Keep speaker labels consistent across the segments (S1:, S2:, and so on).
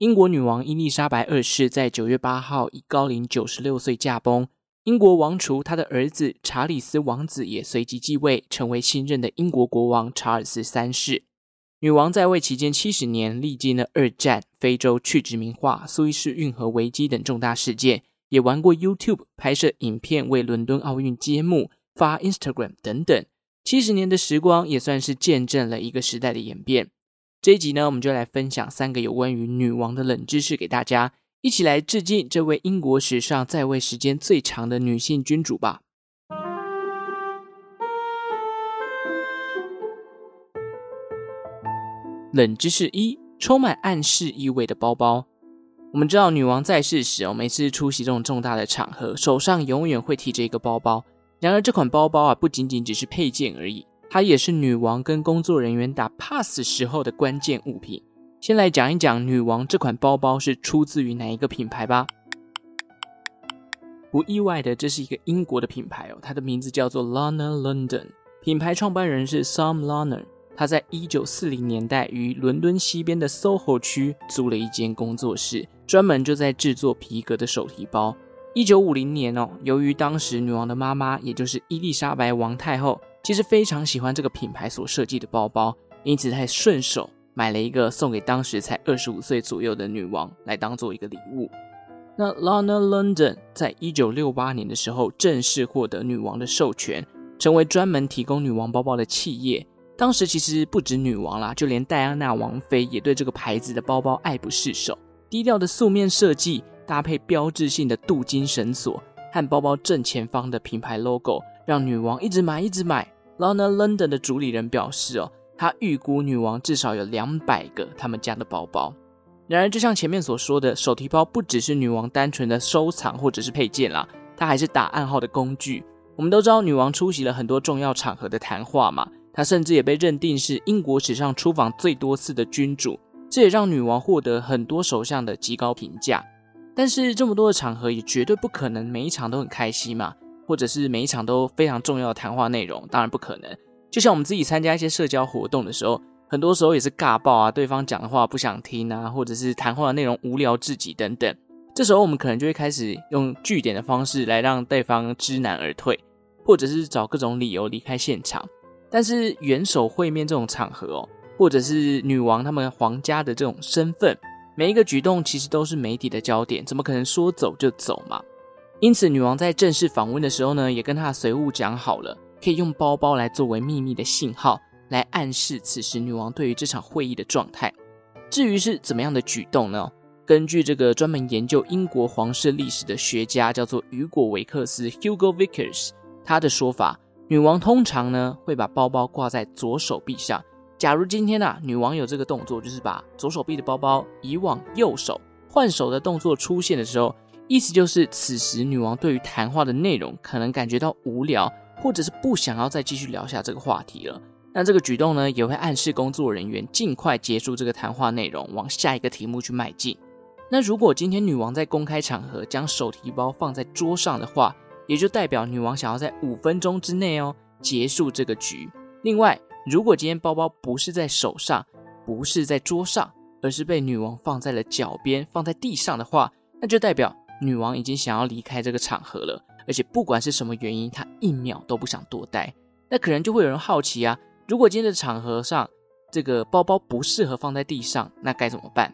S1: 英国女王伊丽莎白二世在九月八号以高龄九十六岁驾崩。英国王储他的儿子查理斯王子也随即继位，成为新任的英国国王查尔斯三世。女王在位期间七十年，历经了二战、非洲去殖民化、苏伊士运河危机等重大事件，也玩过 YouTube 拍摄影片，为伦敦奥运揭幕，发 Instagram 等等。七十年的时光也算是见证了一个时代的演变。这一集呢，我们就来分享三个有关于女王的冷知识给大家，一起来致敬这位英国史上在位时间最长的女性君主吧。冷知识一：充满暗示意味的包包。我们知道，女王在世时哦，每次出席这种重大的场合，手上永远会提着一个包包。然而，这款包包啊，不仅仅只是配件而已，它也是女王跟工作人员打 pass 时候的关键物品。先来讲一讲女王这款包包是出自于哪一个品牌吧。不意外的，这是一个英国的品牌哦，它的名字叫做 Lana London，品牌创办人是 Sam Lana。他在一九四零年代于伦敦西边的 SOHO 区租了一间工作室，专门就在制作皮革的手提包。一九五零年哦，由于当时女王的妈妈，也就是伊丽莎白王太后，其实非常喜欢这个品牌所设计的包包，因此她还顺手买了一个送给当时才二十五岁左右的女王，来当做一个礼物。那 Lana London 在一九六八年的时候，正式获得女王的授权，成为专门提供女王包包的企业。当时其实不止女王啦，就连戴安娜王妃也对这个牌子的包包爱不释手，低调的素面设计。搭配标志性的镀金绳索和包包正前方的品牌 logo，让女王一直买一直买。Lana London 的主理人表示：“哦，他预估女王至少有两百个他们家的包包。”然而，就像前面所说的，手提包不只是女王单纯的收藏或者是配件啦，它还是打暗号的工具。我们都知道，女王出席了很多重要场合的谈话嘛，她甚至也被认定是英国史上出访最多次的君主，这也让女王获得很多首相的极高评价。但是这么多的场合也绝对不可能每一场都很开心嘛，或者是每一场都非常重要的谈话内容，当然不可能。就像我们自己参加一些社交活动的时候，很多时候也是尬爆啊，对方讲的话不想听啊，或者是谈话的内容无聊至极等等。这时候我们可能就会开始用据点的方式来让对方知难而退，或者是找各种理由离开现场。但是元首会面这种场合哦，或者是女王他们皇家的这种身份。每一个举动其实都是媒体的焦点，怎么可能说走就走嘛？因此，女王在正式访问的时候呢，也跟她随扈讲好了，可以用包包来作为秘密的信号，来暗示此时女王对于这场会议的状态。至于是怎么样的举动呢？根据这个专门研究英国皇室历史的学家，叫做雨果维克斯 （Hugo Vickers），他的说法，女王通常呢会把包包挂在左手臂上。假如今天呐、啊，女王有这个动作，就是把左手臂的包包移往右手，换手的动作出现的时候，意思就是此时女王对于谈话的内容可能感觉到无聊，或者是不想要再继续聊下这个话题了。那这个举动呢，也会暗示工作人员尽快结束这个谈话内容，往下一个题目去迈进。那如果今天女王在公开场合将手提包放在桌上的话，也就代表女王想要在五分钟之内哦结束这个局。另外，如果今天包包不是在手上，不是在桌上，而是被女王放在了脚边，放在地上的话，那就代表女王已经想要离开这个场合了。而且不管是什么原因，她一秒都不想多待。那可能就会有人好奇啊，如果今天的场合上这个包包不适合放在地上，那该怎么办？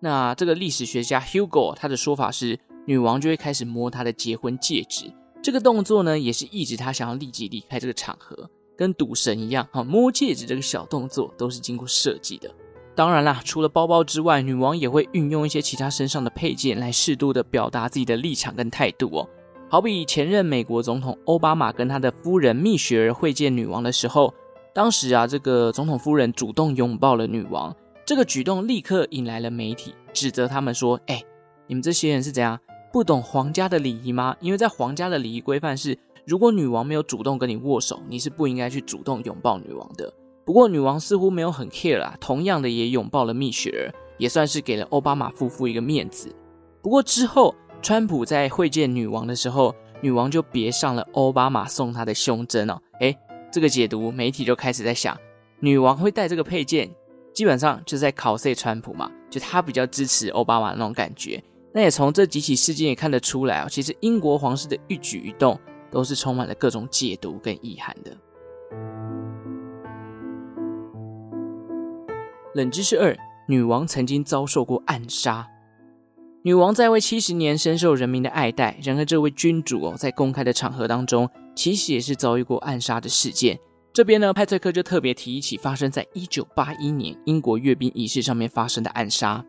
S1: 那这个历史学家 Hugo 他的说法是，女王就会开始摸她的结婚戒指，这个动作呢，也是抑制她想要立即离开这个场合。跟赌神一样，哈，摸戒指这个小动作都是经过设计的。当然啦，除了包包之外，女王也会运用一些其他身上的配件来适度的表达自己的立场跟态度哦。好比前任美国总统欧巴马跟他的夫人蜜雪儿会见女王的时候，当时啊，这个总统夫人主动拥抱了女王，这个举动立刻引来了媒体，指责他们说：“哎，你们这些人是怎样不懂皇家的礼仪吗？因为在皇家的礼仪规范是。”如果女王没有主动跟你握手，你是不应该去主动拥抱女王的。不过女王似乎没有很 care 啦，同样的也拥抱了蜜雪儿，也算是给了奥巴马夫妇一个面子。不过之后，川普在会见女王的时候，女王就别上了奥巴马送她的胸针哦。诶，这个解读媒体就开始在想，女王会戴这个配件，基本上就是在考 C 川普嘛，就他比较支持奥巴马那种感觉。那也从这几起事件也看得出来啊，其实英国皇室的一举一动都是充满了各种解读跟意涵的。冷知识二：女王曾经遭受过暗杀。女王在位七十年，深受人民的爱戴。然而，这位君主哦，在公开的场合当中，其实也是遭遇过暗杀的事件。这边呢，派翠克就特别提一起发生在一九八一年英国阅兵仪式上面发生的暗杀。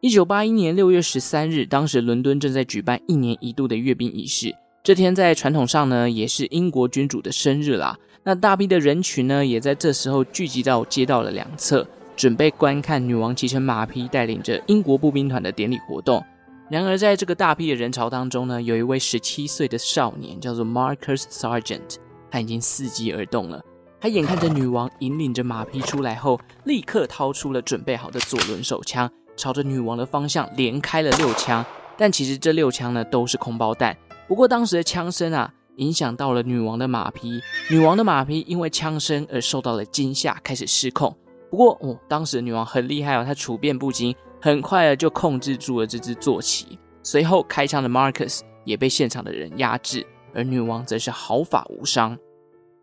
S1: 一九八一年六月十三日，当时伦敦正在举办一年一度的阅兵仪式。这天在传统上呢，也是英国君主的生日啦。那大批的人群呢，也在这时候聚集到街道的两侧。准备观看女王骑乘马匹带领着英国步兵团的典礼活动。然而，在这个大批的人潮当中呢，有一位十七岁的少年叫做 Marcus Sargent，他已经伺机而动了。他眼看着女王引领着马匹出来后，立刻掏出了准备好的左轮手枪，朝着女王的方向连开了六枪。但其实这六枪呢都是空包弹。不过当时的枪声啊，影响到了女王的马匹，女王的马匹因为枪声而受到了惊吓，开始失控。不过，哦，当时的女王很厉害哦，她处变不惊，很快的就控制住了这只坐骑。随后开枪的 Marcus 也被现场的人压制，而女王则是毫发无伤。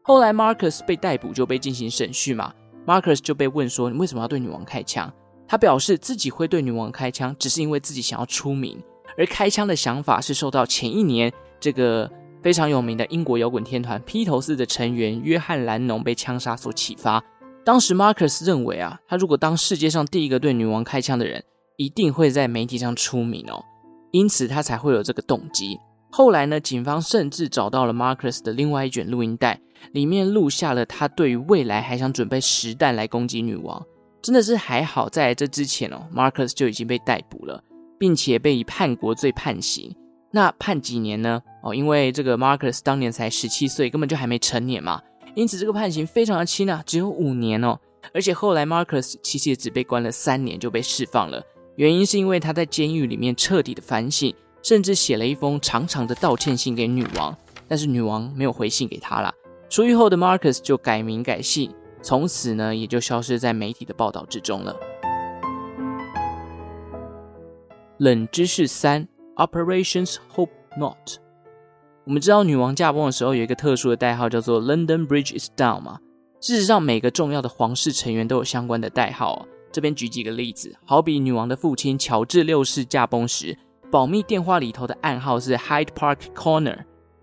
S1: 后来 Marcus 被逮捕，就被进行审讯嘛。Marcus 就被问说：“你为什么要对女王开枪？”他表示自己会对女王开枪，只是因为自己想要出名。而开枪的想法是受到前一年这个非常有名的英国摇滚天团披头士的成员约翰·兰农被枪杀所启发。当时，Marcus 认为啊，他如果当世界上第一个对女王开枪的人，一定会在媒体上出名哦，因此他才会有这个动机。后来呢，警方甚至找到了 Marcus 的另外一卷录音带，里面录下了他对于未来还想准备实弹来攻击女王。真的是还好，在这之前哦，Marcus 就已经被逮捕了，并且被以叛国罪判刑。那判几年呢？哦，因为这个 Marcus 当年才十七岁，根本就还没成年嘛。因此，这个判刑非常的轻啊，只有五年哦。而且后来，Marcus 其实也只被关了三年就被释放了。原因是因为他在监狱里面彻底的反省，甚至写了一封长长的道歉信给女王。但是女王没有回信给他啦。出狱后的 Marcus 就改名改姓，从此呢也就消失在媒体的报道之中了。冷知识三：Operations Hope Not。我们知道女王驾崩的时候有一个特殊的代号叫做 London Bridge is down 嘛。事实上，每个重要的皇室成员都有相关的代号哦。这边举几个例子，好比女王的父亲乔治六世驾崩时，保密电话里头的暗号是 Hyde Park Corner。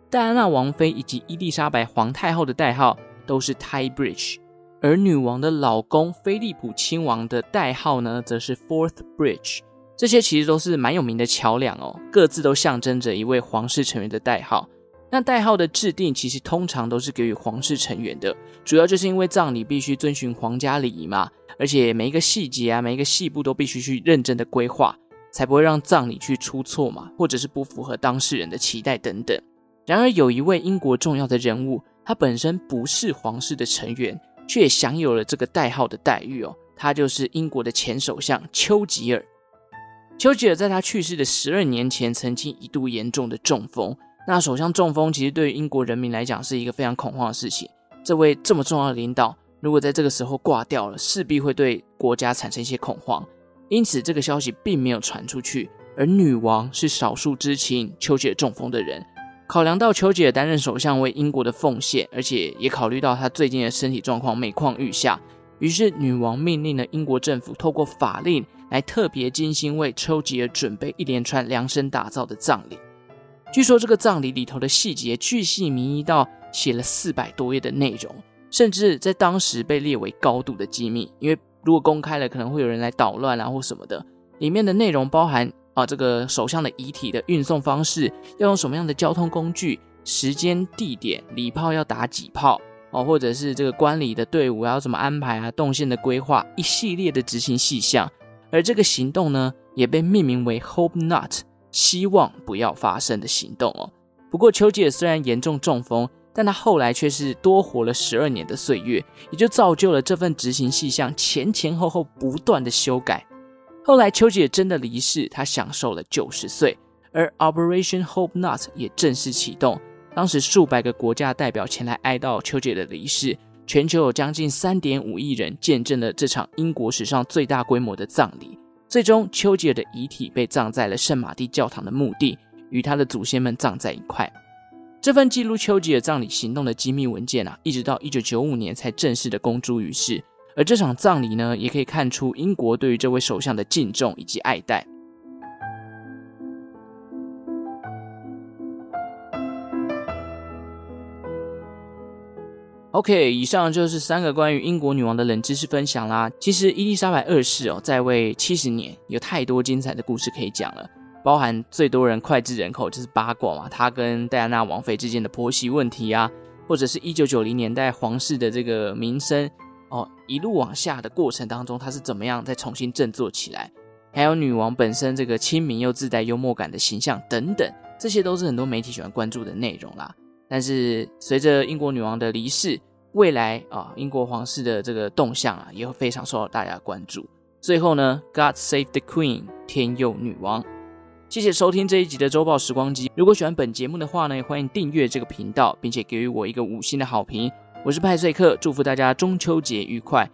S1: 戴安娜王妃以及伊丽莎白皇太后的代号都是 Tie Bridge，而女王的老公菲利普亲王的代号呢，则是 “Fourth Bridge。这些其实都是蛮有名的桥梁哦，各自都象征着一位皇室成员的代号。那代号的制定其实通常都是给予皇室成员的，主要就是因为葬礼必须遵循皇家礼仪嘛，而且每一个细节啊，每一个细部都必须去认真的规划，才不会让葬礼去出错嘛，或者是不符合当事人的期待等等。然而，有一位英国重要的人物，他本身不是皇室的成员，却享有了这个代号的待遇哦，他就是英国的前首相丘吉尔。丘吉尔在他去世的十二年前，曾经一度严重的中风。那首相中风，其实对于英国人民来讲是一个非常恐慌的事情。这位这么重要的领导，如果在这个时候挂掉了，势必会对国家产生一些恐慌。因此，这个消息并没有传出去。而女王是少数知情丘吉尔中风的人。考量到丘吉尔担任首相为英国的奉献，而且也考虑到他最近的身体状况每况愈下，于是女王命令了英国政府透过法令。来特别精心为丘吉尔准备一连串量身打造的葬礼。据说这个葬礼里头的细节巨细靡遗到写了四百多页的内容，甚至在当时被列为高度的机密。因为如果公开了，可能会有人来捣乱啊或什么的。里面的内容包含啊，这个首相的遗体的运送方式，要用什么样的交通工具，时间地点，礼炮要打几炮哦，或者是这个观礼的队伍要怎么安排啊，动线的规划，一系列的执行细项。而这个行动呢，也被命名为 “Hope Not”，希望不要发生的行动哦。不过，丘吉尔虽然严重中风，但他后来却是多活了十二年的岁月，也就造就了这份执行细项前前后后不断的修改。后来，丘吉尔真的离世，他享受了九十岁，而 Operation Hope Not 也正式启动。当时，数百个国家代表前来哀悼丘吉尔的离世。全球有将近三点五亿人见证了这场英国史上最大规模的葬礼，最终，丘吉尔的遗体被葬在了圣马蒂教堂的墓地，与他的祖先们葬在一块。这份记录丘吉尔葬礼行动的机密文件啊，一直到一九九五年才正式的公诸于世。而这场葬礼呢，也可以看出英国对于这位首相的敬重以及爱戴。OK，以上就是三个关于英国女王的冷知识分享啦。其实伊丽莎白二世哦，在位七十年，有太多精彩的故事可以讲了，包含最多人脍炙人口就是八卦嘛，她跟戴安娜王妃之间的婆媳问题啊，或者是一九九零年代皇室的这个名声哦，一路往下的过程当中，她是怎么样再重新振作起来，还有女王本身这个亲民又自带幽默感的形象等等，这些都是很多媒体喜欢关注的内容啦。但是随着英国女王的离世，未来啊，英国皇室的这个动向啊，也会非常受到大家关注。最后呢，God save the Queen，天佑女王。谢谢收听这一集的周报时光机。如果喜欢本节目的话呢，欢迎订阅这个频道，并且给予我一个五星的好评。我是派瑞克，祝福大家中秋节愉快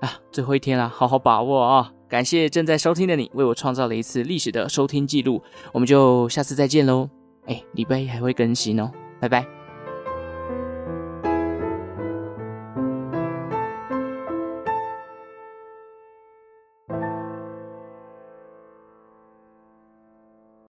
S1: 啊！最后一天了，好好把握啊！感谢正在收听的你，为我创造了一次历史的收听记录。我们就下次再见喽！哎，礼拜一还会更新哦。拜拜。